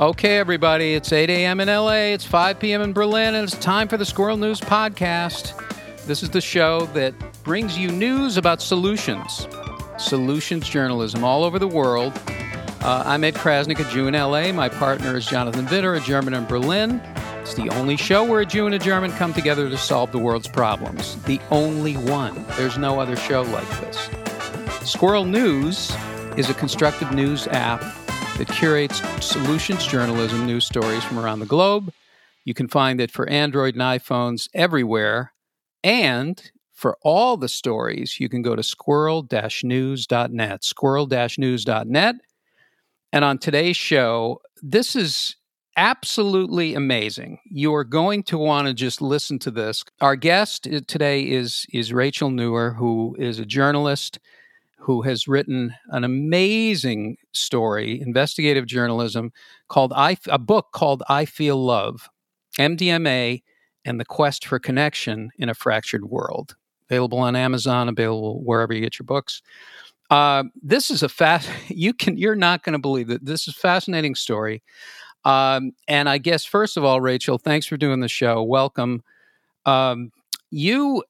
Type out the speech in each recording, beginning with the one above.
Okay, everybody, it's 8 a.m. in LA, it's 5 p.m. in Berlin, and it's time for the Squirrel News Podcast. This is the show that brings you news about solutions, solutions journalism all over the world. Uh, I'm Ed Crasnick, a Jew in LA. My partner is Jonathan Widder, a German in Berlin. It's the only show where a Jew and a German come together to solve the world's problems. The only one. There's no other show like this. Squirrel News is a constructive news app that curates solutions journalism news stories from around the globe. You can find it for Android and iPhones everywhere. And for all the stories, you can go to squirrel news.net, squirrel news.net. And on today's show, this is absolutely amazing. You are going to want to just listen to this. Our guest today is, is Rachel Nuwer, who is a journalist who has written an amazing story, investigative journalism, called I, a book called I Feel Love MDMA and the Quest for Connection in a Fractured World. Available on Amazon, available wherever you get your books. Uh, this is a fast. You can. You're not going to believe it. This is fascinating story. Um, and I guess first of all, Rachel, thanks for doing the show. Welcome. Um, you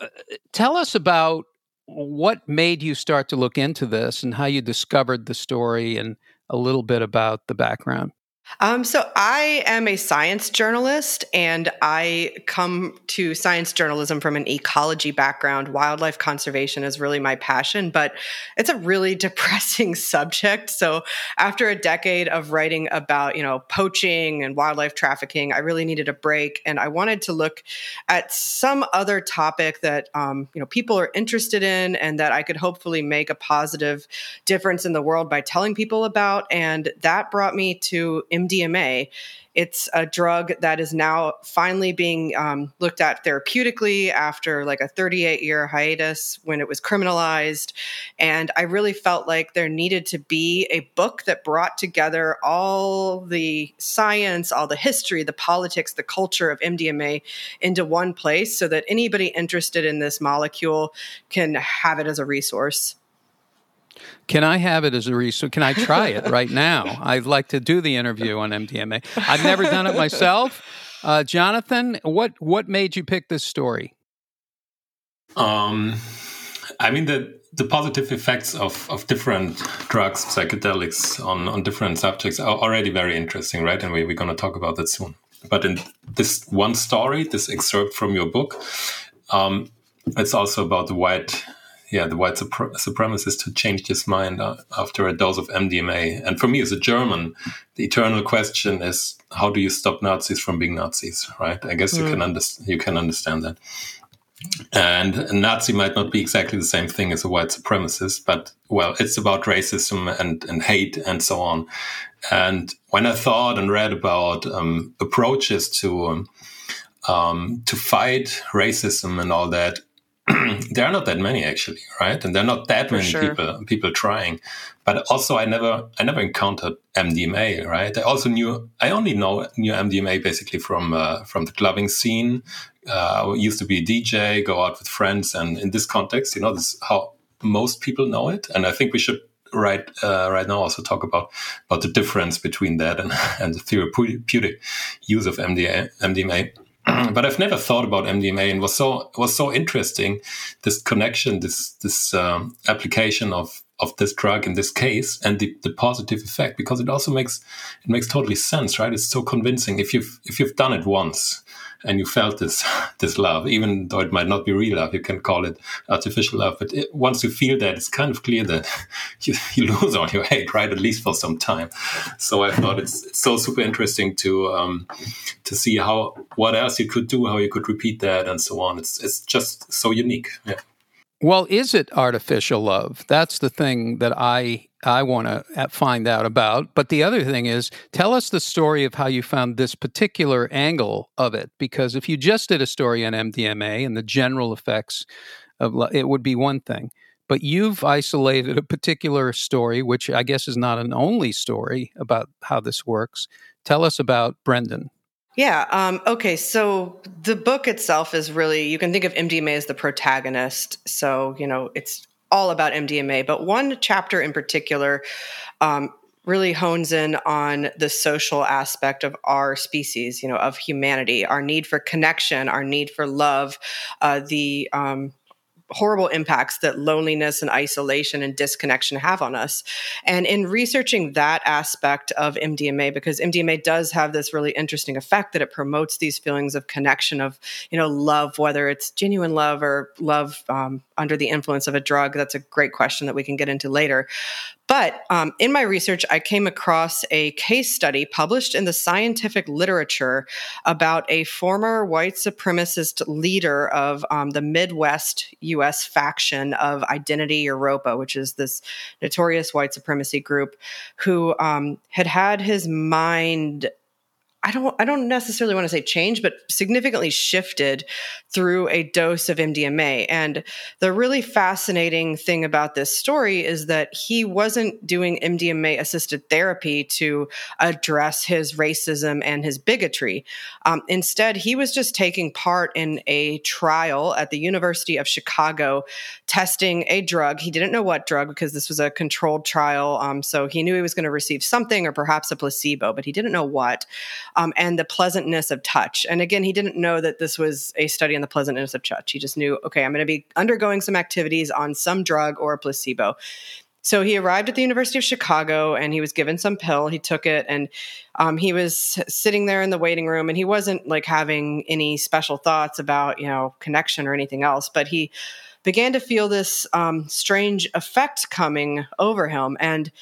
uh, tell us about what made you start to look into this and how you discovered the story and a little bit about the background? Um, so I am a science journalist, and I come to science journalism from an ecology background. Wildlife conservation is really my passion, but it's a really depressing subject. So after a decade of writing about, you know, poaching and wildlife trafficking, I really needed a break, and I wanted to look at some other topic that um, you know people are interested in, and that I could hopefully make a positive difference in the world by telling people about. And that brought me to MDMA. It's a drug that is now finally being um, looked at therapeutically after like a 38 year hiatus when it was criminalized. And I really felt like there needed to be a book that brought together all the science, all the history, the politics, the culture of MDMA into one place so that anybody interested in this molecule can have it as a resource. Can I have it as a resource? Can I try it right now? I'd like to do the interview on MDMA. I've never done it myself. Uh, Jonathan, what what made you pick this story? Um, I mean the the positive effects of, of different drugs, psychedelics on, on different subjects are already very interesting, right? And we, we're going to talk about that soon. But in this one story, this excerpt from your book, um, it's also about the white yeah, the white supre- supremacist who changed his mind uh, after a dose of MDMA. And for me, as a German, the eternal question is: How do you stop Nazis from being Nazis? Right? I guess mm. you can understand. You can understand that. And a Nazi might not be exactly the same thing as a white supremacist, but well, it's about racism and, and hate and so on. And when I thought and read about um, approaches to um, um, to fight racism and all that, there are not that many actually, right? And there are not that For many sure. people people trying. But also, I never I never encountered MDMA, right? I also knew I only know knew MDMA basically from uh, from the clubbing scene. Uh, I used to be a DJ, go out with friends, and in this context, you know, this is how most people know it. And I think we should right uh, right now also talk about about the difference between that and, and the therapeutic use of MDMA. MDMA but I've never thought about MDMA, and was so was so interesting this connection, this this um, application of of this drug in this case, and the, the positive effect because it also makes it makes totally sense, right? It's so convincing if you've if you've done it once, and you felt this this love, even though it might not be real love, you can call it artificial love. But it, once you feel that, it's kind of clear that you, you, lose all your hate, right? At least for some time. So I thought it's, it's so super interesting to um, to see how what else you could do, how you could repeat that, and so on. It's it's just so unique. Yeah. Well, is it artificial love? That's the thing that I I want to find out about. But the other thing is, tell us the story of how you found this particular angle of it. Because if you just did a story on MDMA and the general effects of it, would be one thing. But you've isolated a particular story, which I guess is not an only story about how this works. Tell us about Brendan. Yeah. Um, okay. So the book itself is really, you can think of MDMA as the protagonist. So, you know, it's all about MDMA. But one chapter in particular um, really hones in on the social aspect of our species, you know, of humanity, our need for connection, our need for love, uh, the um, horrible impacts that loneliness and isolation and disconnection have on us. And in researching that aspect of MDMA, because MDMA does have this really interesting effect that it promotes these feelings of connection, of, you know, love, whether it's genuine love or love um, under the influence of a drug. That's a great question that we can get into later. But um, in my research, I came across a case study published in the scientific literature about a former white supremacist leader of um, the Midwest US faction of Identity Evropa, which is this notorious white supremacy group, who um, had had his mind I don't I don't necessarily want to say change, but significantly shifted through a dose of MDMA. And the really fascinating thing about this story is that he wasn't doing MDMA assisted therapy to address his racism and his bigotry. Um, instead, he was just taking part in a trial at the University of Chicago, testing a drug. He didn't know what drug because this was a controlled trial, um, so he knew he was going to receive something or perhaps a placebo, but he didn't know what um, and the pleasantness of touch. And again, he didn't know that this was a study on the pleasantness of touch. He just knew, okay, I'm going to be undergoing some activities on some drug or a placebo. So he arrived at the University of Chicago and he was given some pill. He took it and um, he was sitting there in the waiting room and he wasn't like having any special thoughts about, you know, connection or anything else, but he began to feel this um, strange effect coming over him. And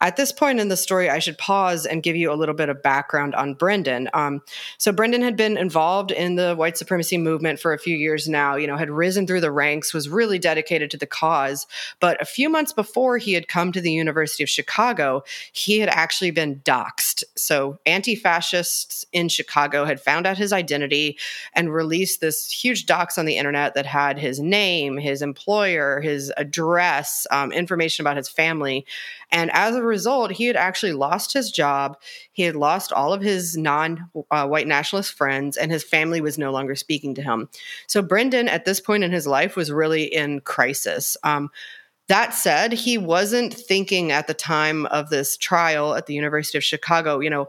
at this point in the story, I should pause and give you a little bit of background on Brendan. Um, so Brendan had been involved in the white supremacy movement for a few years now. You know, had risen through the ranks, was really dedicated to the cause. But a few months before he had come to the University of Chicago, he had actually been doxxed. So anti-fascists in Chicago had found out his identity and released this huge dox on the internet that had his name, his employer, his address, um, information about his family. And as a result, he had actually lost his job. He had lost all of his non uh, white nationalist friends, and his family was no longer speaking to him. So, Brendan, at this point in his life, was really in crisis. Um, that said, he wasn't thinking at the time of this trial at the University of Chicago, you know,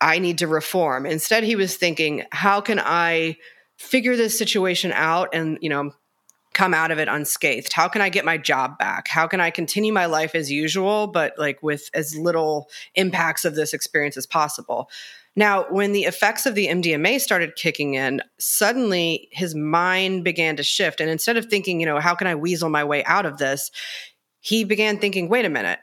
I need to reform. Instead, he was thinking, how can I figure this situation out and, you know, come out of it unscathed? How can I get my job back? How can I continue my life as usual, but like with as little impacts of this experience as possible? Now, when the effects of the MDMA started kicking in, suddenly his mind began to shift. And instead of thinking, you know, how can I weasel my way out of this? He began thinking, wait a minute,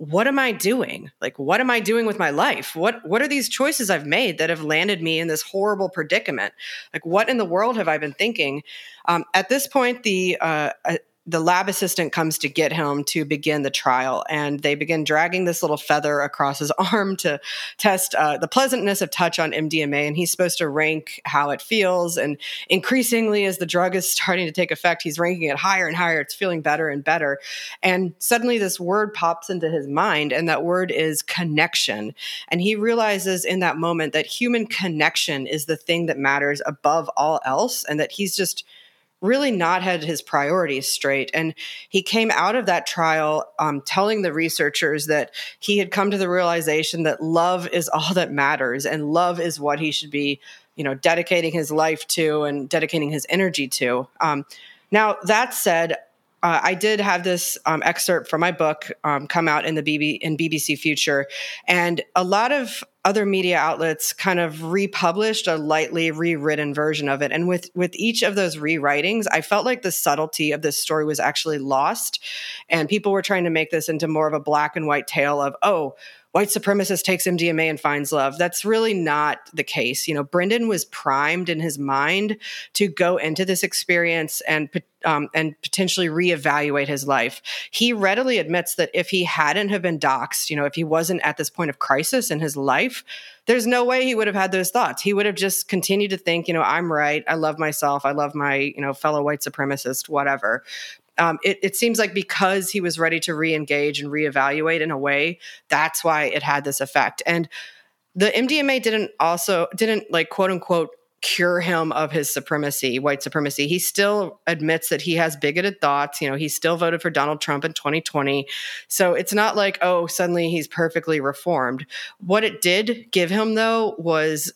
what am I doing? Like, what am I doing with my life? What what are these choices I've made that have landed me in this horrible predicament? Like, what in the world have I been thinking? Um, at this point, the uh, the lab assistant comes to get him to begin the trial, and they begin dragging this little feather across his arm to test uh, the pleasantness of touch on MDMA. And he's supposed to rank how it feels. And increasingly, as the drug is starting to take effect, he's ranking it higher and higher. It's feeling better and better. And suddenly, this word pops into his mind, and that word is connection. And he realizes in that moment that human connection is the thing that matters above all else, and that he's just really not had his priorities straight. And he came out of that trial um, telling the researchers that he had come to the realization that love is all that matters and love is what he should be, you know, dedicating his life to and dedicating his energy to. Um, now, that said, uh, I did have this um, excerpt from my book um, come out in the BB in BBC Future, and a lot of other media outlets kind of republished a lightly rewritten version of it. And with with each of those rewritings, I felt like the subtlety of this story was actually lost, and people were trying to make this into more of a black and white tale of oh white supremacist takes MDMA and finds love. That's really not the case. You know, Brendan was primed in his mind to go into this experience and um, and potentially reevaluate his life. He readily admits that if he hadn't have been doxxed, you know, if he wasn't at this point of crisis in his life, there's no way he would have had those thoughts. He would have just continued to think, you know, I'm right. I love myself. I love my, you know, fellow white supremacist, whatever um, it, it, seems like because he was ready to re-engage and reevaluate in a way, that's why it had this effect. And the MDMA didn't also didn't like quote unquote cure him of his supremacy, white supremacy. He still admits that he has bigoted thoughts. You know, he still voted for Donald Trump in 2020. So it's not like, oh, suddenly he's perfectly reformed. What it did give him, though, was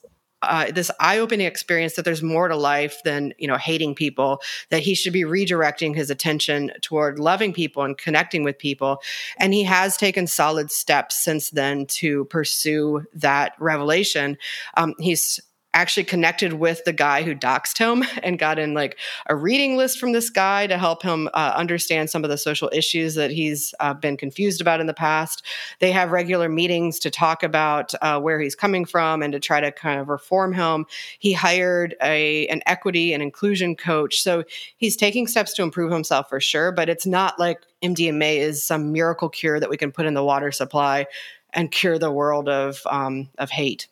uh, this eye-opening experience that there's more to life than you know hating people that he should be redirecting his attention toward loving people and connecting with people. And he has taken solid steps since then to pursue that revelation. Um, he's actually connected with the guy who doxed him and got in like a reading list from this guy to help him uh, understand some of the social issues that he's uh, been confused about in the past. They have regular meetings to talk about uh, where he's coming from and to try to kind of reform him. He hired a an equity and inclusion coach, so he's taking steps to improve himself for sure. But it's not like MDMA is some miracle cure that we can put in the water supply and cure the world of um, of hate.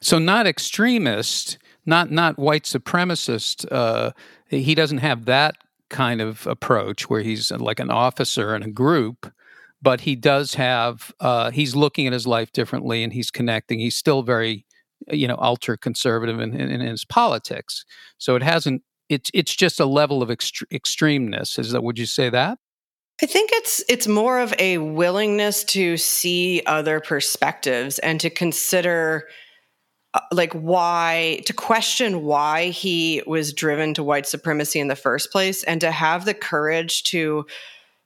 So not extremist, not not white supremacist. Uh, he doesn't have that kind of approach where he's like an officer in a group, but he does have. Uh, he's looking at his life differently, and he's connecting. He's still very, you know, ultra conservative in, in, in his politics. So it hasn't. It's it's just a level of ext- extremeness. Is that? Would you say that? I think it's it's more of a willingness to see other perspectives and to consider Uh, like why to question why he was driven to white supremacy in the first place and to have the courage to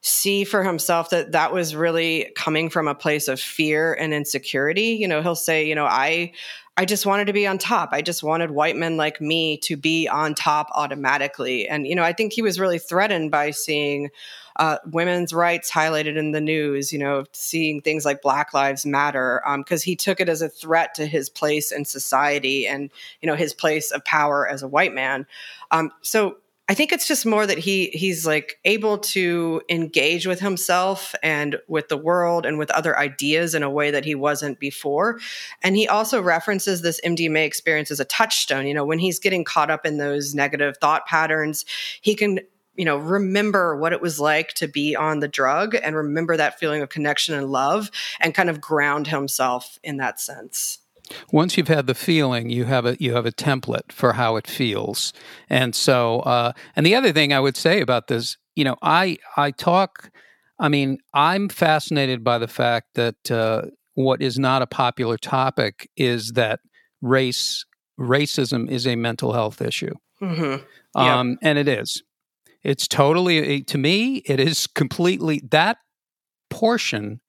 see for himself that that was really coming from a place of fear and insecurity. You know he'll say you know i i just wanted to be on top. I just wanted white men like me to be on top automatically. And you know i think he was really threatened by seeing uh, women's rights highlighted in the news, you know, seeing things like Black Lives Matter, because um, he took it as a threat to his place in society and, you know, his place of power as a white man. Um, so I think it's just more that he he's like able to engage with himself and with the world and with other ideas in a way that he wasn't before. And he also references this MDMA experience as a touchstone. You know, when he's getting caught up in those negative thought patterns, he can you know remember what it was like to be on the drug and remember that feeling of connection and love and kind of ground himself in that sense once you've had the feeling you have a you have a template for how it feels and so uh, and the other thing i would say about this you know i i talk i mean i'm fascinated by the fact that uh, what is not a popular topic is that race racism is a mental health issue mm-hmm. yep. um, and it is it's totally, to me, it is completely that portion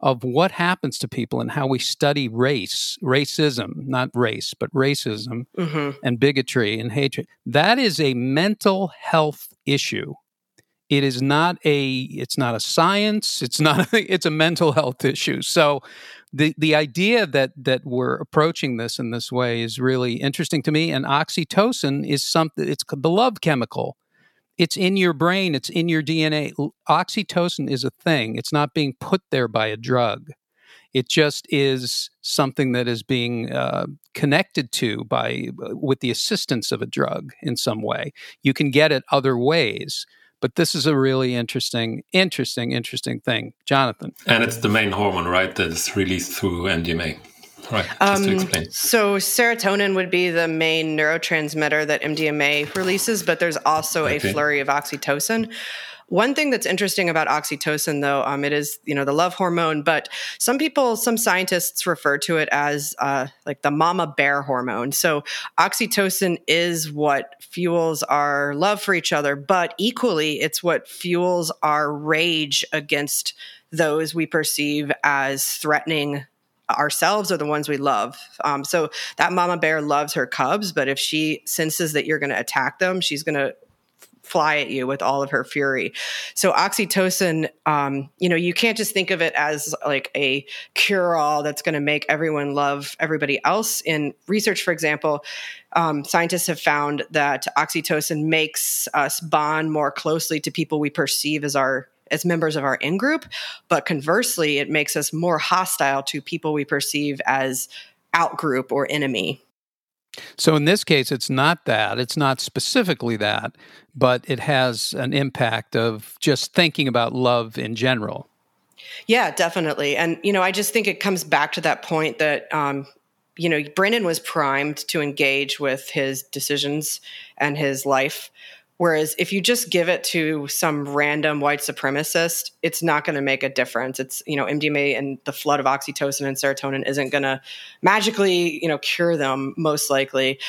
of what happens to people and how we study race, racism, not race, but racism mm-hmm. and bigotry and hatred. That is a mental health issue. It is not a it's not a science, it's not a, it's a mental health issue. So the the idea that that we're approaching this in this way is really interesting to me and oxytocin is something it's the love chemical it's in your brain, it's in your DNA. Oxytocin is a thing, it's not being put there by a drug. It just is something that is being uh, connected to by uh, with the assistance of a drug in some way. You can get it other ways, but this is a really interesting, interesting, interesting thing, Jonathan. And it's the main hormone, right? That is released through MDMA. Right. Um. So serotonin would be the main neurotransmitter that MDMA releases, but there's also okay. a flurry of oxytocin. One thing that's interesting about oxytocin, though, um, it is you know the love hormone, but some people, some scientists refer to it as uh, like the mama bear hormone. So oxytocin is what fuels our love for each other, but equally, it's what fuels our rage against those we perceive as threatening ourselves or the ones we love. Um, so that mama bear loves her cubs, but if she senses that you're going to attack them, she's going to fly at you with all of her fury. So oxytocin, um, you know, you can't just think of it as like a cure-all that's going to make everyone love everybody else. In research, for example, um, scientists have found that oxytocin makes us bond more closely to people we perceive as our as members of our in group. But conversely, it makes us more hostile to people we perceive as out group or enemy. So in this case, it's not that. It's not specifically that, but it has an impact of just thinking about love in general. Yeah, definitely. And, you know, I just think it comes back to that point that um, you know, Brendan was primed to engage with his decisions and his life. Whereas if you just give it to some random white supremacist, it's not going to make a difference. It's, you know, MDMA and the flood of oxytocin and serotonin isn't going to magically, you know, cure them most likely.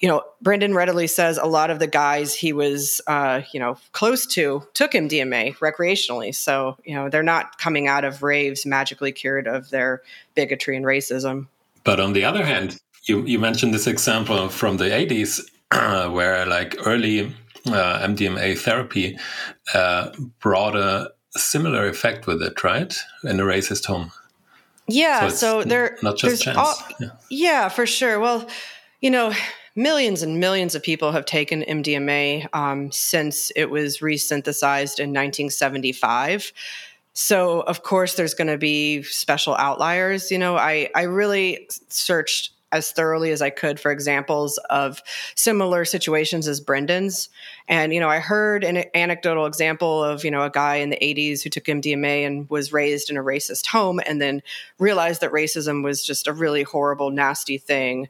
You know, Brendan readily says a lot of the guys he was, uh, you know, close to took MDMA recreationally. So, you know, they're not coming out of raves magically cured of their bigotry and racism. But on the other hand, you, you mentioned this example from the 80s uh, where like early uh, MDMA therapy uh, brought a similar effect with it, right? In a racist home. Yeah, so, so there not just chance. All, yeah. yeah, for sure. Well, you know, millions and millions of people have taken MDMA um, since it was resynthesized in 1975. So, of course, there's going to be special outliers. You know, I, I really searched as thoroughly as I could for examples of similar situations as Brendan's. And, you know, I heard an anecdotal example of, you know, a guy in the 80s who took MDMA and was raised in a racist home and then realized that racism was just a really horrible, nasty thing.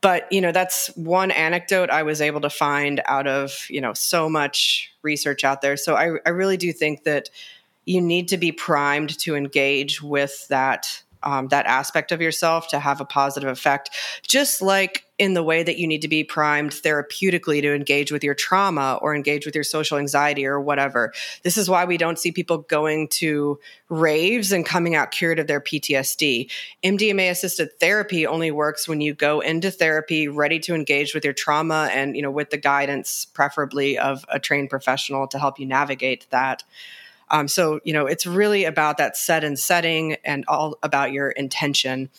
But, you know, that's one anecdote I was able to find out of, you know, so much research out there. So I, I really do think that you need to be primed to engage with that um, that aspect of yourself to have a positive effect just like in the way that you need to be primed therapeutically to engage with your trauma or engage with your social anxiety or whatever. This is why we don't see people going to raves and coming out cured of their ptsd mdma assisted therapy only works when you go into therapy ready to engage with your trauma and you know with the guidance preferably of a trained professional to help you navigate that um, so, you know, it's really about that set and setting and all about your intention.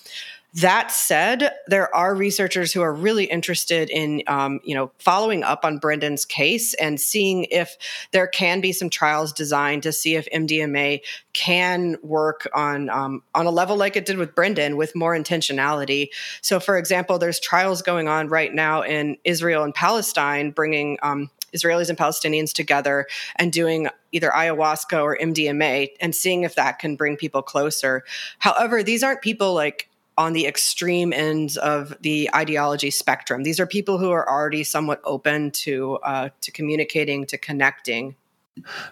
That said, there are researchers who are really interested in, um, you know, following up on Brendan's case and seeing if there can be some trials designed to see if MDMA can work on um, on a level like it did with Brendan with more intentionality. So, for example, there's trials going on right now in Israel and Palestine, bringing um, Israelis and Palestinians together and doing either ayahuasca or MDMA and seeing if that can bring people closer. However, these aren't people like on the extreme ends of the ideology spectrum. These are people who are already somewhat open to uh, to communicating, to connecting.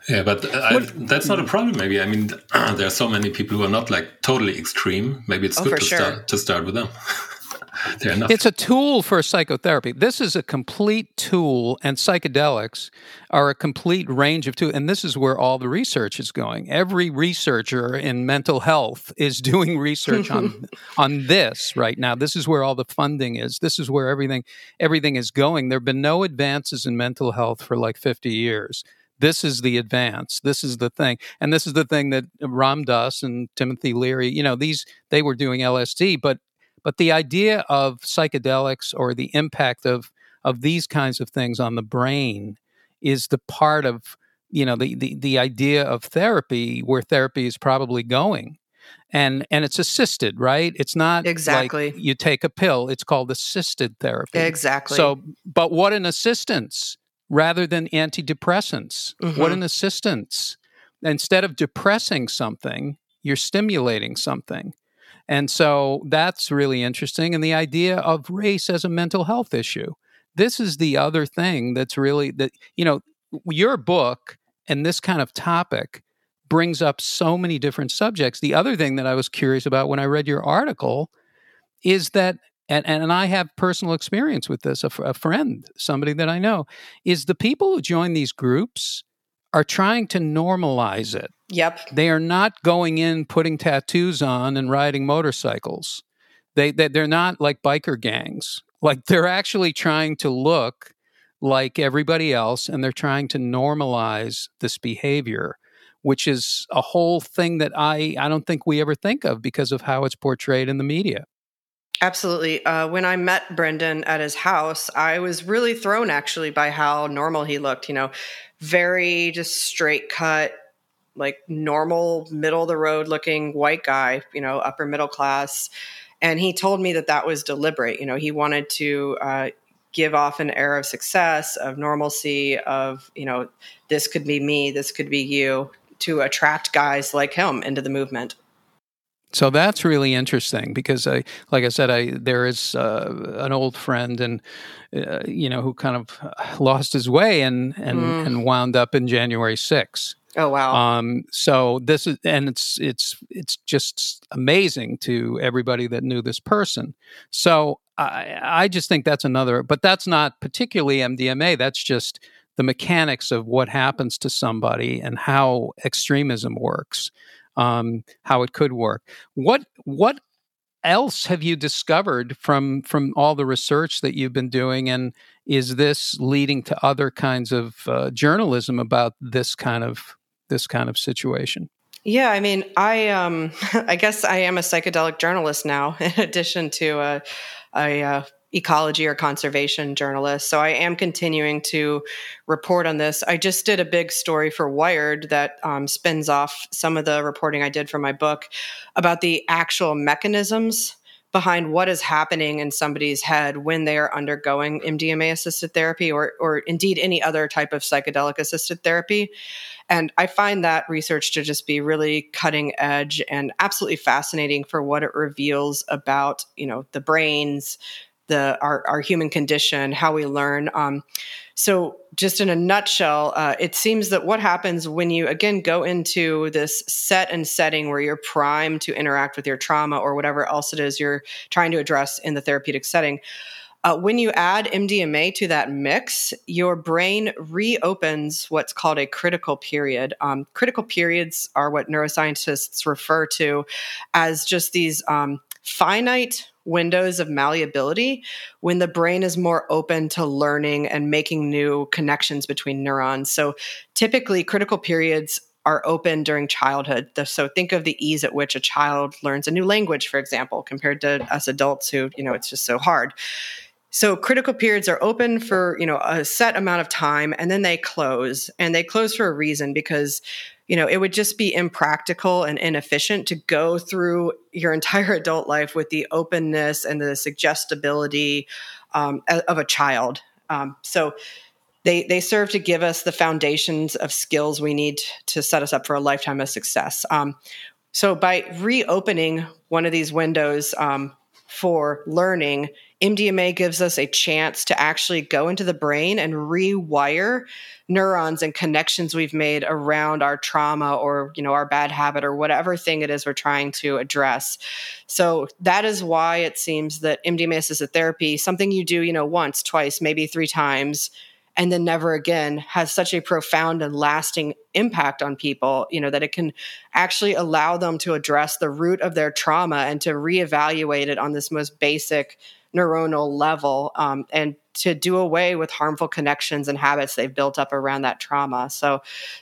Yeah, but I, that's not a problem. Maybe I mean there are so many people who are not like totally extreme. Maybe it's oh, good to sure. start to start with them. It's a tool for psychotherapy. This is a complete tool, and psychedelics are a complete range of tools. And this is where all the research is going. Every researcher in mental health is doing research on on this right now. This is where all the funding is. This is where everything everything is going. There have been no advances in mental health for like 50 years this is the advance this is the thing and this is the thing that ram dass and timothy leary you know these they were doing lsd but but the idea of psychedelics or the impact of of these kinds of things on the brain is the part of you know the, the the idea of therapy where therapy is probably going. And and it's assisted right? It's not exactly. like you take a pill it's called assisted therapy. Exactly. So but what an assistance rather than antidepressants. Mm-hmm. what an assistance. Instead of depressing something you're stimulating something and so that's really interesting. And the idea of race as a mental health issue. This is the other thing that's really that, you know, your book and this kind of topic brings up so many different subjects. The other thing that I was curious about when I read your article is that, and, and I have personal experience with this, a, a friend, somebody that I know, is the people who join these groups are trying to normalize it. Yep. They are not going in putting tattoos on and riding motorcycles. They, they they're not like biker gangs. Like they're actually trying to look like everybody else and they're trying to normalize this behavior which is a whole thing that I, I don't think we ever think of because of how it's portrayed in the media. Absolutely. Uh, when I met Brendan at his house, I was really thrown actually by how normal he looked. You know, very just straight cut, like normal, middle of the road looking white guy, you know, upper middle class. And he told me that that was deliberate. You know, he wanted to uh, give off an air of success, of normalcy, of, you know, this could be me, this could be you, to attract guys like him into the movement. So that's really interesting because I, like I said, I there is uh, an old friend and uh, you know who kind of lost his way and and mm. and wound up in January 6th. Oh wow! Um, so this is and it's it's it's just amazing to everybody that knew this person. So I I just think that's another, but that's not particularly MDMA. That's just the mechanics of what happens to somebody and how extremism works um, how it could work. What what else have you discovered from from all the research that you've been doing, and is this leading to other kinds of uh, journalism about this kind of this kind of situation? Yeah, I mean, I um, I guess I am a psychedelic journalist now, in addition to a, a, a ecology or conservation journalist. So I am continuing to report on this. I just did a big story for Wired that um, spins off some of the reporting I did for my book about the actual mechanisms behind what is happening in somebody's head when they are undergoing MDMA assisted therapy or, or indeed any other type of psychedelic assisted therapy. And I find that research to just be really cutting edge and absolutely fascinating for what it reveals about, you know, the brains, the our, our human condition, how we learn. Um, so, just in a nutshell, uh, it seems that what happens when you again go into this set and setting where you're primed to interact with your trauma or whatever else it is you're trying to address in the therapeutic setting. Uh, when you add MDMA to that mix, your brain reopens what's called a critical period. Um, critical periods are what neuroscientists refer to as just these um, finite windows of malleability when the brain is more open to learning and making new connections between neurons. So typically, critical periods are open during childhood. So think of the ease at which a child learns a new language, for example, compared to us adults who, you know, it's just so hard. So critical periods are open for, you know, a set amount of time and then they close. And they close for a reason because you know, it would just be impractical and inefficient to go through your entire adult life with the openness and the suggestibility um, of a child. Um, so they they serve to give us the foundations of skills we need to set us up for a lifetime of success. Um, so by reopening one of these windows um, for learning, MDMA gives us a chance to actually go into the brain and rewire neurons and connections we've made around our trauma or you know our bad habit or whatever thing it is we're trying to address. So that is why it seems that mdma assisted therapy something you do you know once twice maybe three times and then never again has such a profound and lasting impact on people you know that it can actually allow them to address the root of their trauma and to reevaluate it on this most basic neuronal level um, and to do away with harmful connections and habits they've built up around that trauma. So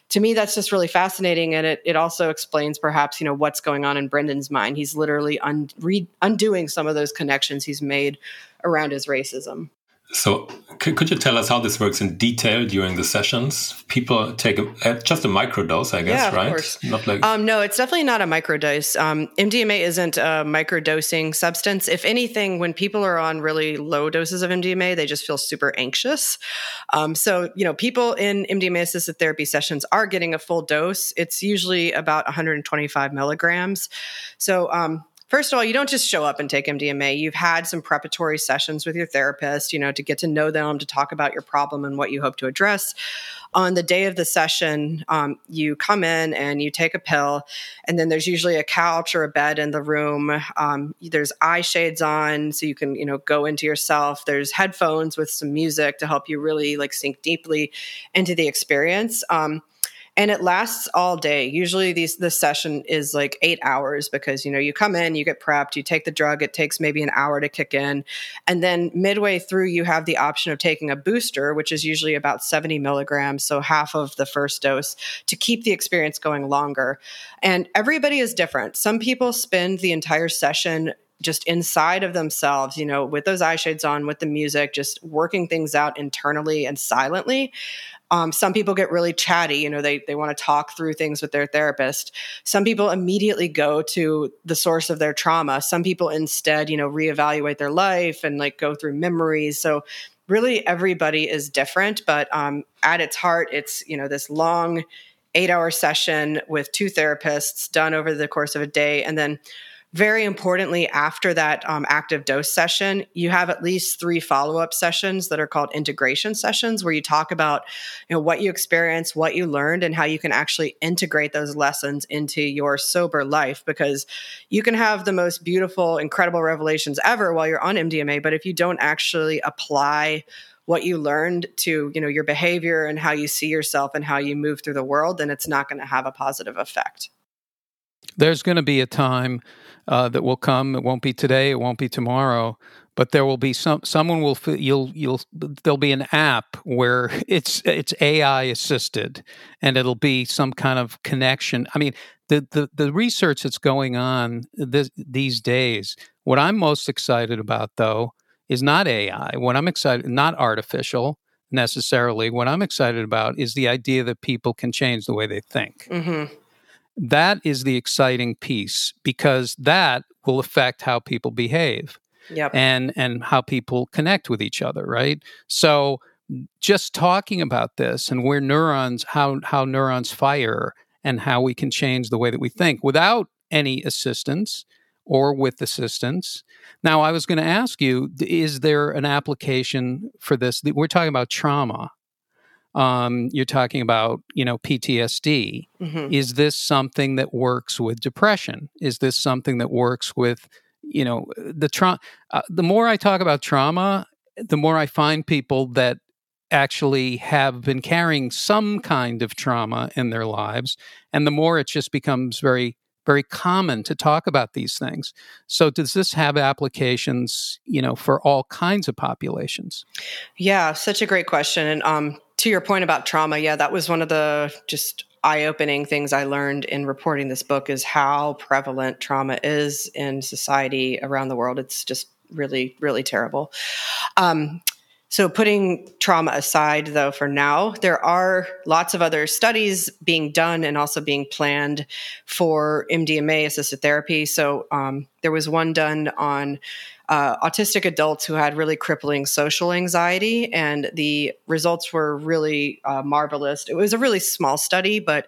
to me, that's just really fascinating. And it, it also explains perhaps, you know, what's going on in Brendan's mind. He's literally un- re- undoing some of those connections he's made around his racism. So, could, could you tell us how this works in detail during the sessions? People take a, just a microdose, I guess, yeah, right? Course. Not like um, no, it's definitely not a microdose. Um, MDMA isn't a microdosing substance. If anything, when people are on really low doses of MDMA, they just feel super anxious. Um, so, you know, people in MDMA assisted therapy sessions are getting a full dose. It's usually about 125 milligrams. So, um, First of all, you don't just show up and take MDMA. You've had some preparatory sessions with your therapist, you know, to get to know them, to talk about your problem and what you hope to address. On the day of the session, um, you come in and you take a pill, and then there's usually a couch or a bed in the room. Um, there's eye shades on, so you can, you know, go into yourself. There's headphones with some music to help you really like sink deeply into the experience. Um, and it lasts all day. Usually these this session is like 8 hours because you know you come in, you get prepped, you take the drug, it takes maybe an hour to kick in. And then midway through you have the option of taking a booster, which is usually about 70 milligrams, so half of the first dose to keep the experience going longer. And everybody is different. Some people spend the entire session just inside of themselves, you know, with those eye shades on, with the music, just working things out internally and silently. Um, some people get really chatty, you know, they, they want to talk through things with their therapist. Some people immediately go to the source of their trauma. Some people instead, you know, reevaluate their life and like go through memories. So really everybody is different, but um, at its heart, it's, you know, this long eight hour session with two therapists done over the course of a day. And then very importantly, after that um, active dose session, you have at least three follow up sessions that are called integration sessions, where you talk about you know what you experienced, what you learned, and how you can actually integrate those lessons into your sober life. Because you can have the most beautiful, incredible revelations ever while you're on MDMA, but if you don't actually apply what you learned to you know your behavior and how you see yourself and how you move through the world then it's not going to have a positive effect there's going to be a time uh, that will come. It won't be today. It won't be tomorrow. But there will be some. Someone will. You'll. You'll. There'll be an app where it's it's AI assisted, and it'll be some kind of connection. I mean, the the, the research that's going on this, these days. What I'm most excited about, though, is not AI. What I'm excited, not artificial necessarily. What I'm excited about is the idea that people can change the way they think. Mm-hmm. That is the exciting piece because that will affect how people behave. Yep. And and how people connect with each other, right? So just talking about this and where neurons how how neurons fire and how we can change the way that we think without any assistance or with assistance. Now, I was going to ask you is there an application for this? We're talking about trauma, um, you're talking about you know PTSD. Mm-hmm. Is this something that works with depression? Is this something that works with you know the trauma? Uh, the more I talk about trauma, the more I find people that actually have been carrying some kind of trauma in their lives, and the more it just becomes very very common to talk about these things. So does this have applications, you know, for all kinds of populations? Yeah, such a great question. And um, to your point about trauma, yeah, that was one of the just eye-opening things I learned in reporting this book is how prevalent trauma is in society around the world. It's just really, really terrible. Um, so, putting trauma aside, though, for now, there are lots of other studies being done and also being planned for MDMA assisted therapy. So, um, there was one done on uh, autistic adults who had really crippling social anxiety, and the results were really uh, marvelous. It was a really small study, but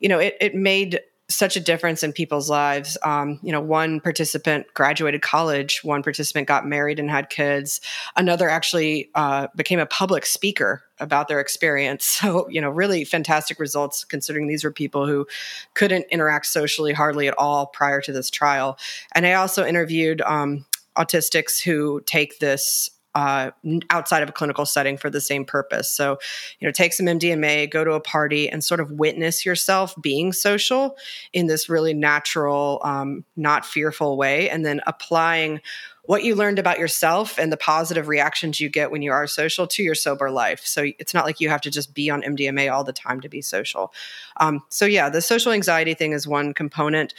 you know, it, it made such a difference in people's lives. Um, you know, one participant graduated college, one participant got married and had kids, another actually uh, became a public speaker about their experience. So, you know, really fantastic results considering these were people who couldn't interact socially hardly at all prior to this trial. And I also interviewed um, autistics who take this uh, outside of a clinical setting for the same purpose. So, you know, take some MDMA, go to a party, and sort of witness yourself being social in this really natural, um, not fearful way, and then applying what you learned about yourself and the positive reactions you get when you are social to your sober life. So it's not like you have to just be on MDMA all the time to be social. Um, so, yeah, the social anxiety thing is one component.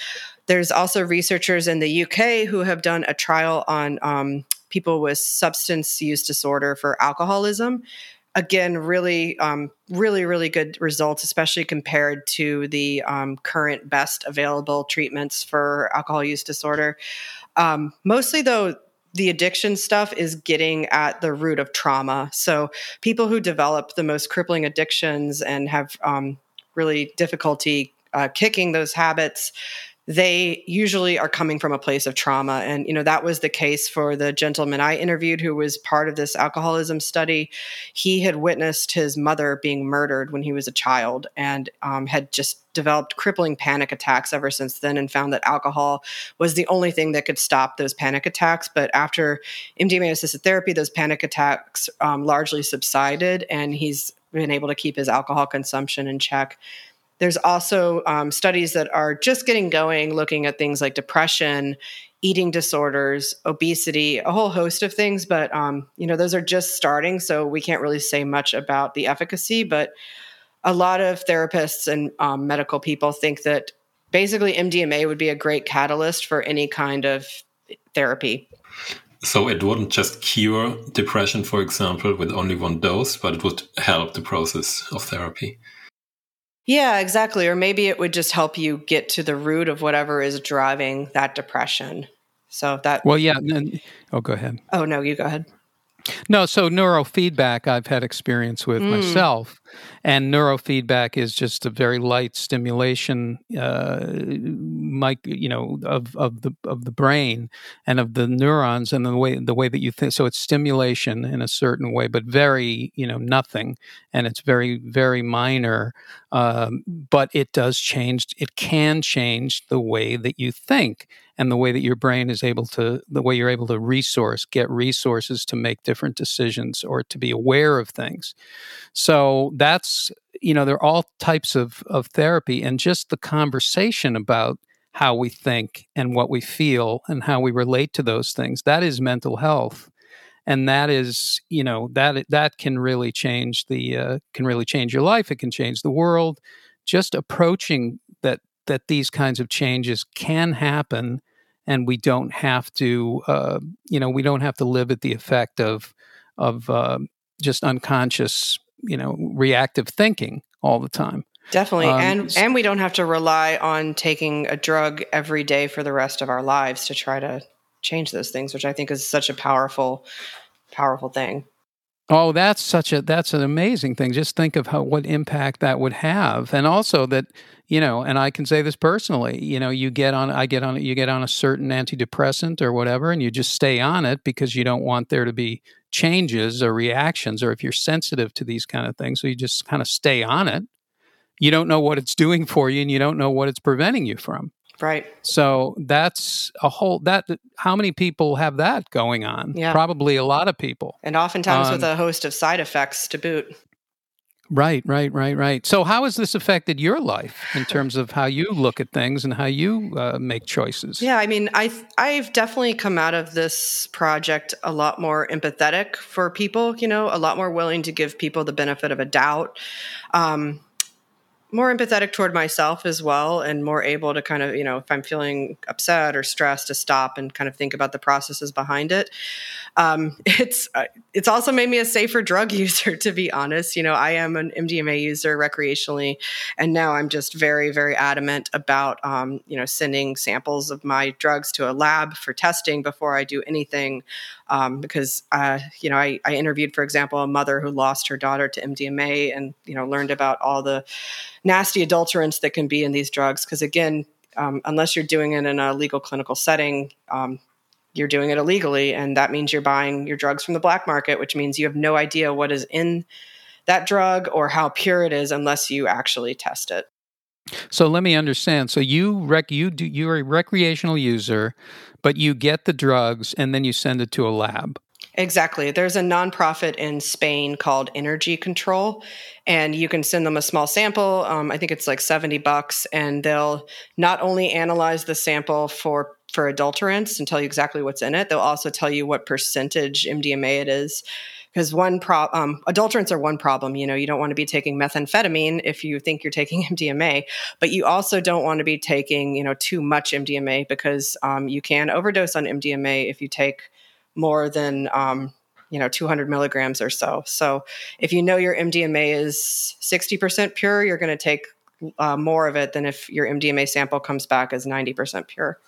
There's also researchers in the UK who have done a trial on um, people with substance use disorder for alcoholism. Again, really, um, really, really good results, especially compared to the um, current best available treatments for alcohol use disorder. Um, mostly, though, the addiction stuff is getting at the root of trauma. So, people who develop the most crippling addictions and have um, really difficulty uh, kicking those habits they usually are coming from a place of trauma. And you know that was the case for the gentleman i interviewed who was part of this alcoholism study. He had witnessed his mother being murdered when he was a child and um, had just developed crippling panic attacks ever since then and found that alcohol was the only thing that could stop those panic attacks. But after mdma assisted therapy those panic attacks um, largely subsided and he's been able to keep his alcohol consumption in check there's also um, studies that are just getting going looking at things like depression, eating disorders, obesity, a whole host of things. But, um, you know, those are just starting. So we can't really say much about the efficacy. But a lot of therapists and um, medical people think that basically MDMA would be a great catalyst for any kind of therapy. So it wouldn't just cure depression, for example, with only one dose, but it would help the process of therapy. Yeah, exactly. Or maybe it would just help you get to the root of whatever is driving that depression. So that. Well, yeah. Then, Oh, go ahead. Oh, no, you go ahead. No, so neurofeedback I've had experience with mm. myself. and neurofeedback is just a very light stimulation, uh, mic, you know, of, of the of the brain and of the neurons and the way the way that you think. So it's stimulation in a certain way, but very, you know, nothing, and it's very very minor. Um, but it does change. It can change the way that you think and the way that your brain is able to the way you're able to resource get resources to make different decisions or to be aware of things. So that's you know there are all types of of therapy and just the conversation about how we think and what we feel and how we relate to those things that is mental health. And that is you know that that can really change the uh, can really change your life. It can change the world. Just approaching that that these kinds of changes can happen and we don't have to uh, you know we don't have to live at the effect of of uh, just unconscious you know reactive thinking all the time. Definitely um, and and we don't have to rely on taking a drug every day for the rest of our lives to try to change those things which i think is such a powerful powerful thing Oh, that's such a that's an amazing thing. Just think of how what impact that would have, and also that you know, and I can say this personally. You know, you get on, I get on, you get on a certain antidepressant or whatever, and you just stay on it because you don't want there to be changes or reactions, or if you're sensitive to these kind of things, so you just kind of stay on it. You don't know what it's doing for you, and you don't know what it's preventing you from. Right. So that's a whole that how many people have that going on? Yeah. Probably a lot of people. And oftentimes um, with a host of side effects to boot. Right, right, right, right. So how has this affected your life in terms of how you look at things and how you uh, make choices? Yeah, I mean, I I've definitely come out of this project a lot more empathetic for people, you know, a lot more willing to give people the benefit of a doubt. Um, more empathetic toward myself as well and more able to kind of you know if i'm feeling upset or stressed to stop and kind of think about the processes behind it. Um, it's uh, it's also made me a safer drug user to be honest. You know i am an mdma user recreationally and now i'm just very very adamant about um, you know sending samples of my drugs to a lab for testing before i do anything um, because uh, you know I, I interviewed for example a mother who lost her daughter to mdma and you know learned about all the nasty adulterants that can be in these drugs. Because again, um, unless you're doing it in a legal clinical setting, um, you're doing it illegally, and that means you're buying your drugs from the black market, which means you have no idea what is in that drug or how pure it is unless you actually test it. So let me understand. So you rec you do you're a recreational user, but you get the drugs and then you send it to a lab. Exactly. There's a nonprofit in Spain called Energy Control, and you can send them a small sample. Um, I think it's like 70 bucks, and they'll not only analyze the sample for for adulterants and tell you exactly what's in it, they'll also tell you what percentage MDMA it is. Because one problem, um, adulterants are one problem. You know, you don't want to be taking methamphetamine if you think you're taking MDMA, but you also don't want to be taking, you know, too much MDMA because um, you can overdose on MDMA if you take more than um, you know 200 milligrams or so. So if you know your MDMA is 60% pure, you're going to take uh, more of it than if your MDMA sample comes back as 90% pure.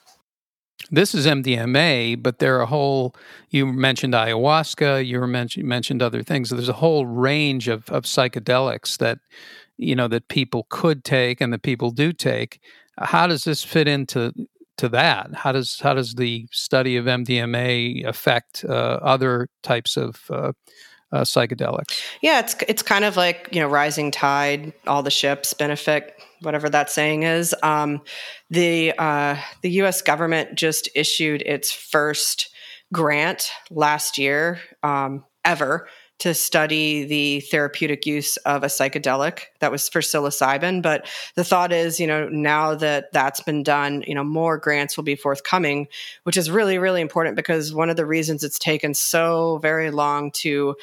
This is MDMA, but there are a whole. You mentioned ayahuasca. You mentioned mentioned other things. There's a whole range of of psychedelics that you know that people could take and that people do take. How does this fit into to that? How does how does the study of MDMA affect uh, other types of uh, uh, psychedelics? Yeah, it's it's kind of like you know, rising tide, all the ships benefit, whatever that saying is. Um, the uh, the U.S. government just issued its first grant last year um, ever to study the therapeutic use of a psychedelic that was for psilocybin but the thought is you know now that that's been done you know more grants will be forthcoming which is really really important because one of the reasons it's taken so very long to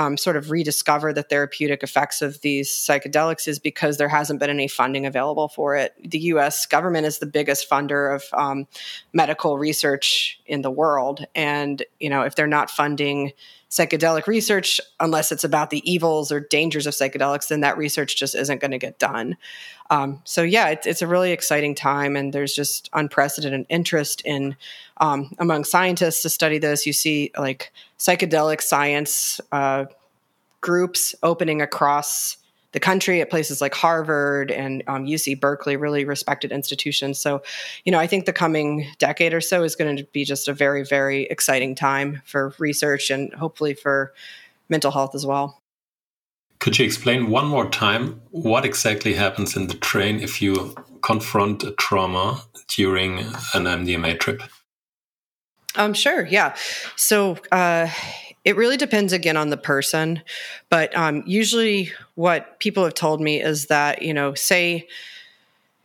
um, sort of rediscover the therapeutic effects of these psychedelics is because there hasn't been any funding available for it. The US government is the biggest funder of um, medical research in the world. And, you know, if they're not funding psychedelic research unless it's about the evils or dangers of psychedelics then that research just isn't going to get done um, so yeah it's, it's, a really exciting time and there's just unprecedented interest in um, among scientists to study this you see like psychedelic science uh, groups opening across the country at places like Harvard and um, UC Berkeley, really respected institutions. So, you know, I think the coming decade or so is going to be just a very, very exciting time for research and hopefully for mental health as well. Could you explain one more time what exactly happens in the train if you confront a trauma during an MDMA trip? Um, sure, yeah. So uh, it really depends again on the person, but um, usually what people have told me is that you know, say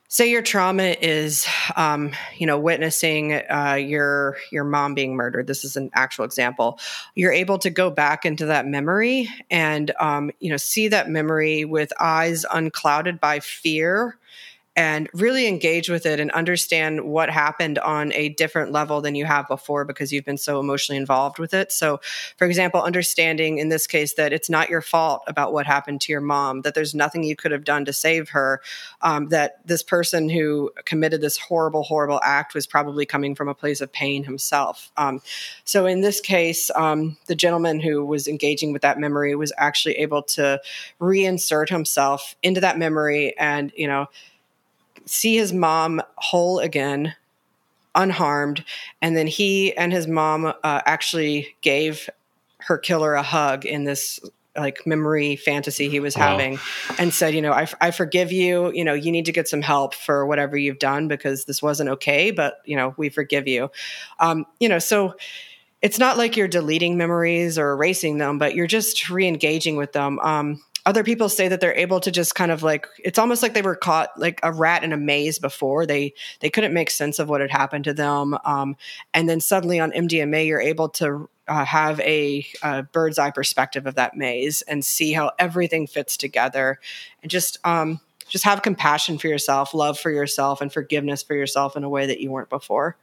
say your trauma is um, you know witnessing uh, your your mom being murdered this is an actual example you're able to go back into that memory and um, you know see that memory with eyes unclouded by fear and really engage with it and understand what happened on a different level than you have before because you've been so emotionally involved with it. So, for example, understanding in this case that it's not your fault about what happened to your mom, that there's nothing you could have done to save her, um, that this person who committed this horrible, horrible act was probably coming from a place of pain himself. Um, so, in this case, um, the gentleman who was engaging with that memory was actually able to reinsert himself into that memory and, you know, see his mom whole again, unharmed. And then he and his mom uh, actually gave her killer a hug in this like memory fantasy he was having wow. and said, you know, I, I forgive you. You know, you need to get some help for whatever you've done because this wasn't okay, but, you know, we forgive you. Um, you know, so it's not like you're deleting memories or erasing them, but you're just re engaging with them. Um, other people say that they're able to just kind of like it's almost like they were caught like a rat in a maze before. They they couldn't make sense of what had happened to them um, and then suddenly on mdma you're able to uh, have a, a, bird's eye perspective of that maze and see how everything fits together. And just um, just have compassion for yourself love for yourself and forgiveness for yourself in a way that you weren't before.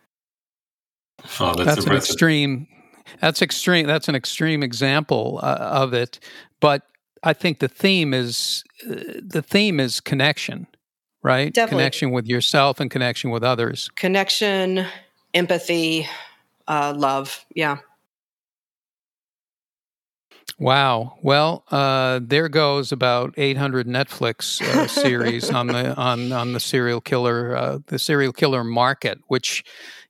Oh, that's, that's an extreme that's extreme that's an extreme example uh, of it. But I think the theme is uh, the theme is connection, right? Definitely. Connection with yourself and connection with others. Connection, empathy, uh, love. Yeah. Wow. Well, uh, there goes about 800 Netflix uh, series on the on on the serial killer uh, the serial killer market. Which,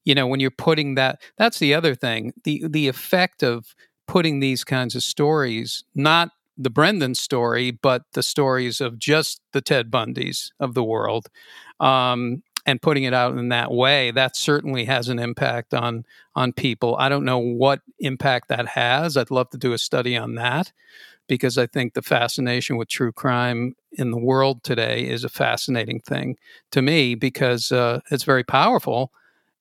you know, when you're putting that, that's the other thing. the The effect of putting these kinds of stories, not the Brendan story, but the stories of just the Ted Bundys of the world, um, and putting it out in that way, that certainly has an impact on on people. I don't know what impact that has. I'd love to do a study on that because I think the fascination with true crime in the world today is a fascinating thing to me because uh, it's very powerful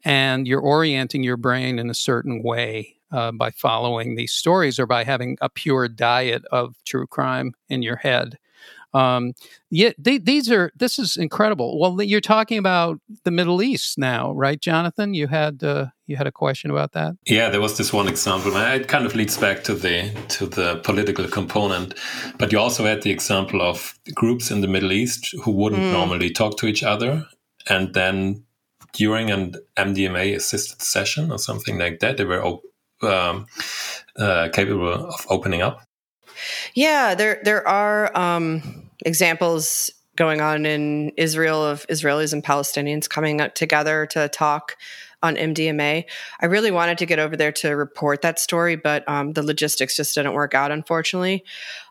and you're orienting your brain in a certain way uh, by following these stories or by having a pure diet of true crime in your head. Um, yeah, they, these are this is incredible. Well, you're talking about the Middle East now, right, Jonathan? You had uh, you had a question about that. Yeah, there was this one example. and It kind of leads back to the to the political component, but you also had the example of groups in the Middle East who wouldn't mm. normally talk to each other, and then during an MDMA assisted session or something like that, they were um, uh, capable of opening up? Yeah, there there are um, examples going on in Israel of Israelis and Palestinians coming up together to talk on MDMA. I really wanted to get over there to report that story, but um, the logistics just didn't work out, unfortunately.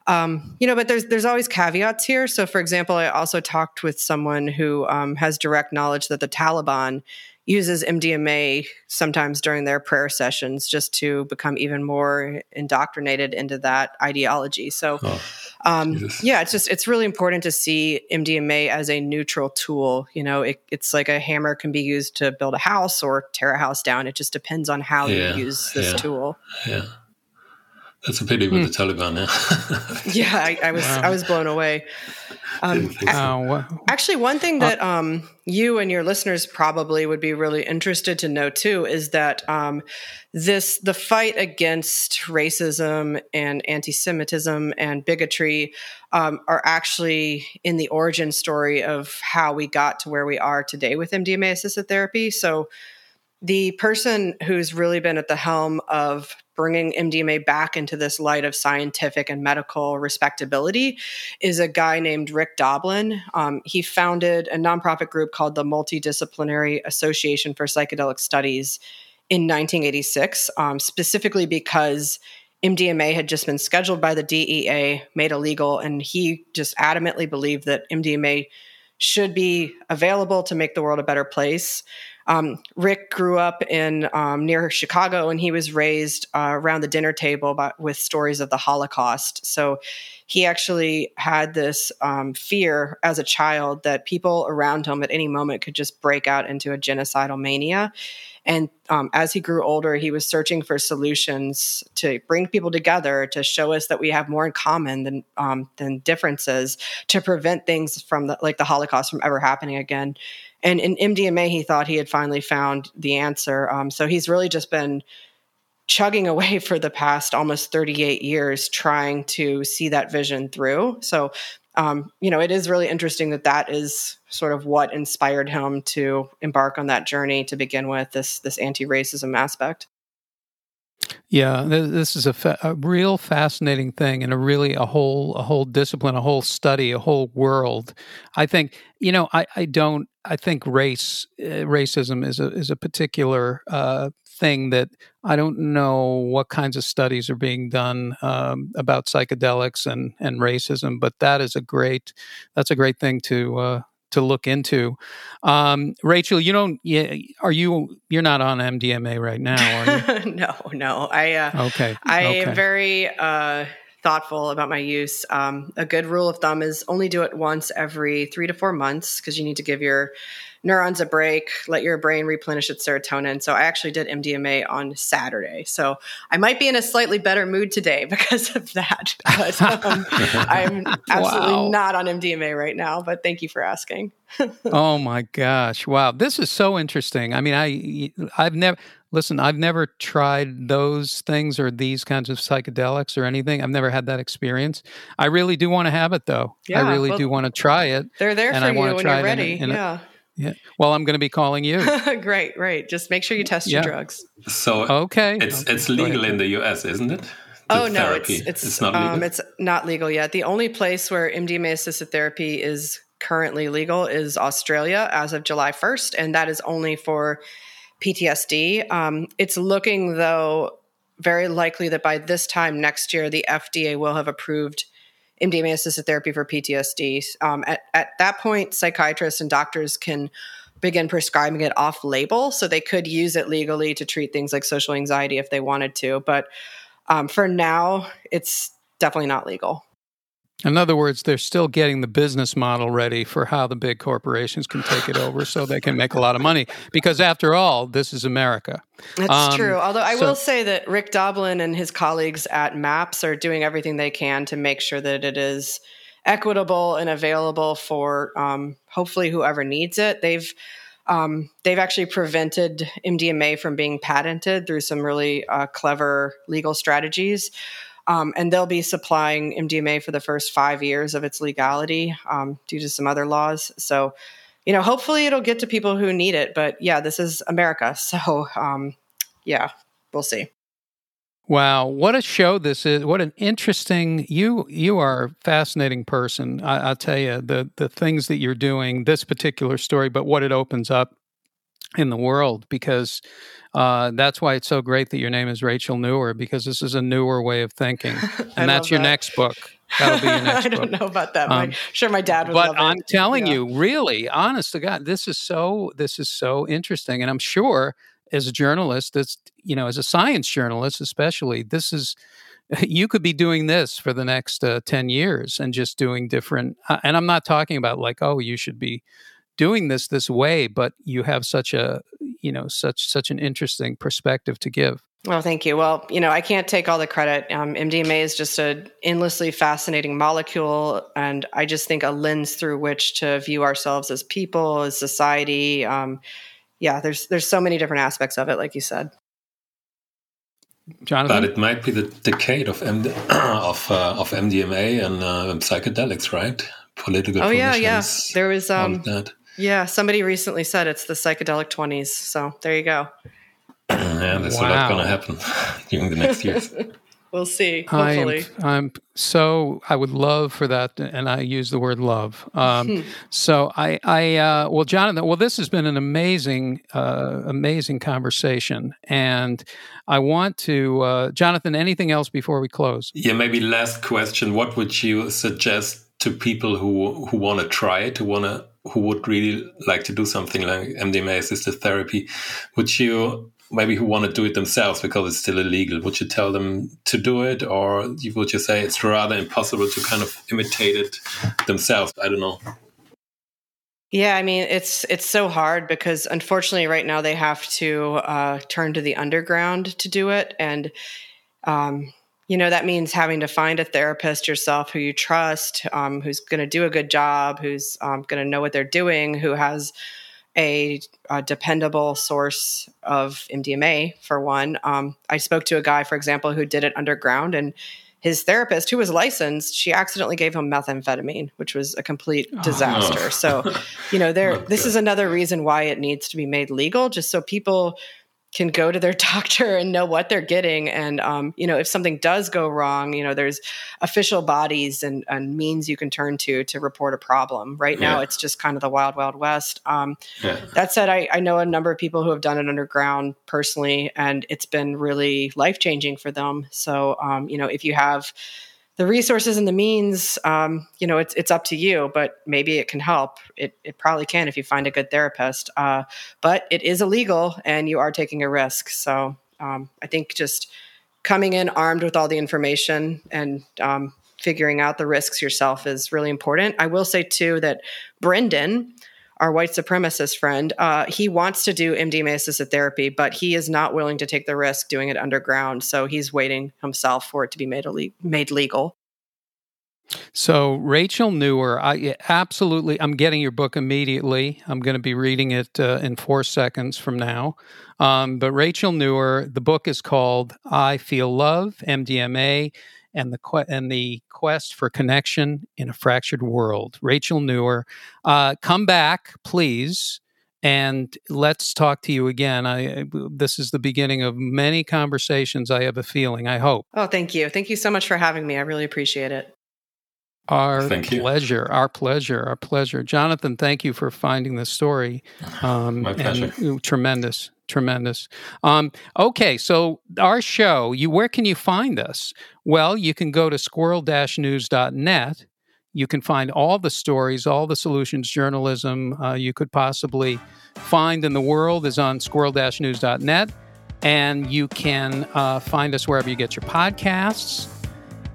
Um, you know, but there's there's always caveats here. So, for example, I also talked with someone who um, has direct knowledge that the Taliban uses MDMA sometimes during their prayer sessions just to become even more indoctrinated into that ideology. So, oh, um, yeah, it's just it's really important to see MDMA as a neutral tool. You know, it, it's like a hammer can be used to build a house or tear a house down. It just depends on how yeah, you use this yeah, tool. Yeah. That's a pity with hmm. the Taliban, yeah. yeah, I, I was wow. I was blown away. Um, so. Actually, one thing uh, that um, you and your listeners probably would be really interested to know too is that um, this the fight against racism and anti-Semitism and bigotry um, are actually in the origin story of how we got to where we are today with MDMA assisted therapy. So the person who's really been at the helm of bringing MDMA back into this light of scientific and medical respectability is a guy named Rick Doblin. Um, he founded a nonprofit group called the Multidisciplinary Association for Psychedelic Studies in 1986, um, specifically because MDMA had just been scheduled by the DEA, made illegal, and he just adamantly believed that MDMA should be available to make the world a better place. Um, Rick grew up in um, near Chicago, and he was raised uh, around the dinner table by, with stories of the Holocaust. So he actually had this um, fear as a child that people around him at any moment could just break out into a genocidal mania. And um, as he grew older, he was searching for solutions to bring people together, to show us that we have more in common than um, than differences, to prevent things from the, like the Holocaust from ever happening again. And in MDMA, he thought he had finally found the answer. Um, so he's really just been chugging away for the past almost 38 years trying to see that vision through. So, um, you know, it is really interesting that that is sort of what inspired him to embark on that journey to begin with this this anti-racism aspect. Yeah, this is a, fa- a, real fascinating thing, and a really a whole a whole discipline, a whole study, a whole world. I think you know, I, I don't. I think race uh, racism is a is a particular uh, thing that I don't know what kinds of studies are being done um, about psychedelics and and racism, but that is a great that's a great thing to uh, to look into. Um, Rachel, you don't. Are you? You're not on MDMA right now, no, no. I uh, okay. I okay. am very uh, thoughtful about my use. Um, a good rule of thumb is only do it once every three to four months because you need to give your neurons a break, let your brain replenish its serotonin. So I actually did MDMA on Saturday. So I might be in a slightly better mood today because of that. But um, I'm absolutely wow. not on MDMA right now. But thank you for asking. oh my gosh! Wow, this is so interesting. I mean, I I've never listen. I've never tried those things or these kinds of psychedelics or anything. I've never had that experience. I really do want to have it though. Yeah, I really well, do want to try it. They're there for you when you're ready. In a, in yeah. A, yeah. Well, I'm going to be calling you. great, right. Just make sure you test yeah. your drugs. So okay, it's okay. it's legal in the U.S., isn't it? The oh no, it's it's, it's not legal. Um, it's not legal yet. The only place where MDMA assisted therapy is currently legal is Australia as of July 1st, and that is only for PTSD. Um, it's looking though very likely that by this time next year, the FDA will have approved MDMA assisted therapy for PTSD. Um, at, at that point, psychiatrists and doctors can begin prescribing it off label. So they could use it legally to treat things like social anxiety if they wanted to. But um, for now, it's definitely not legal. In other words, they're still getting the business model ready for how the big corporations can take it over so they can make a lot of money. Because after all, this is America. That's um, true. Although I so, will say that Rick Doblin and his colleagues at MAPS are doing everything they can to make sure that it is equitable and available for um, hopefully whoever needs it. They've um, they've actually prevented MDMA from being patented through some really uh, clever legal strategies. Um, and they'll be supplying MDMA for the first five years of its legality um, due to some other laws. So, you know, hopefully it'll get to people who need it. But yeah, this is America. So, um, yeah, we'll see. Wow, what a show this is! What an interesting you you are a fascinating person. I, will tell you the the things that you're doing. This particular story, but what it opens up in the world because uh, that's why it's so great that your name is Rachel Nuwer because this is a newer way of thinking, and that's your that. next book. That'll be your next I book. don't know about that. Um, sure, my dad would. But I'm it. telling yeah. you, really, honest to God, this is so this is so interesting, and I'm sure as a journalist, that's you know, as a science journalist, especially, this is you could be doing this for the next uh, 10 years and just doing different uh, and i'm not talking about like oh you should be doing this this way but you have such a you know such such an interesting perspective to give well thank you well you know i can't take all the credit um, mdma is just an endlessly fascinating molecule and i just think a lens through which to view ourselves as people as society um, yeah there's there's so many different aspects of it like you said Jonathan? But it might be the decade of MD, of uh, of MDMA and uh, psychedelics, right? Political. Oh yeah, yeah. There was um, yeah. Somebody recently said it's the psychedelic twenties. So there you go. yeah, that's wow. a lot going to happen during the next years. we'll see. Hopefully, I'm, I'm, so I would love for that, and I use the word love. Um, hmm. so I, I, uh, well, Jonathan, well, this has been an amazing, uh, amazing conversation, and I want to, uh, Jonathan, anything else before we close? Yeah, maybe last question. What would you suggest to people who who want to try it, who want to who would really like to do something like MDMA assisted therapy? Would you maybe who want to do it themselves because it's still illegal would you tell them to do it? Or you would you say it's rather impossible to kind of imitate it themselves? I don't know. Yeah i mean it's it's so hard because unfortunately right now they have to uh, turn to the underground to do it. And um, you know that means having to find a therapist yourself who you trust um, who's going to do a good job who's um, going to know what they're doing who has a, a, dependable source of MDMA, for one. Um, I spoke to a guy, for example, who did it underground, and his therapist, who was licensed, she accidentally gave him methamphetamine, which was a complete oh, disaster. Oh. So, you know, there. this is another reason why it needs to be made legal, just so people can go to their doctor and know what they're getting. And, um, you know, if something does go wrong, you know, there's official bodies and, and means you can turn to to report a problem. Right yeah. now, it's just kind of the wild, wild west. Um, yeah. That said, I, I know a number of people who have done it underground personally, and it's been really life changing for them. So, um, you know, if you have, the resources and the means, um, you know, it's it's up to you. But maybe it can help. It it probably can if you find a good therapist. Uh, but it is illegal, and you are taking a risk. So um, I think just coming in armed with all the information and um, figuring out the risks yourself is really important. I will say too that Brendan, our white supremacist friend, uh, he wants to do MDMA assisted therapy, but he is not willing to take the risk doing it underground. So he's waiting himself for it to be made, made legal. So Rachel Nuwer, I absolutely, I'm getting your book immediately. I'm going to be reading it uh, in four seconds from now. Um, but Rachel Nuwer, the book is called "I Feel Love: MDMA and the que- and the quest for connection in a fractured world. Rachel Nuwer, uh, come back, please, and let's talk to you again. I this is the beginning of many conversations. I have a feeling. I hope. Oh, thank you, thank you so much for having me. I really appreciate it. Our pleasure, our pleasure, our pleasure. Jonathan, thank you for finding this story. Um, My pleasure. And, tremendous, tremendous. Um, okay, so our show, you where can you find us? Well, you can go to squirrel-news.net. You can find all the stories, all the solutions journalism uh, you could possibly find in the world is on squirrel-news.net. And you can uh, find us wherever you get your podcasts.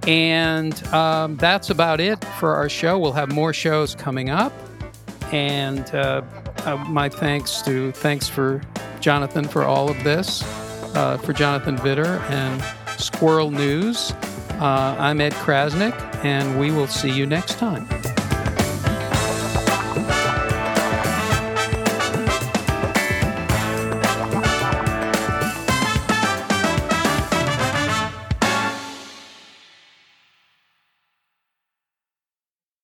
And um, that's about it for our show. We'll have more shows coming up. And uh, uh, my thanks to thanks for Jonathan for all of this, uh, for Jonathan Widder and Squirrel News. Uh, I'm Ed Crasnick, and we will see you next time.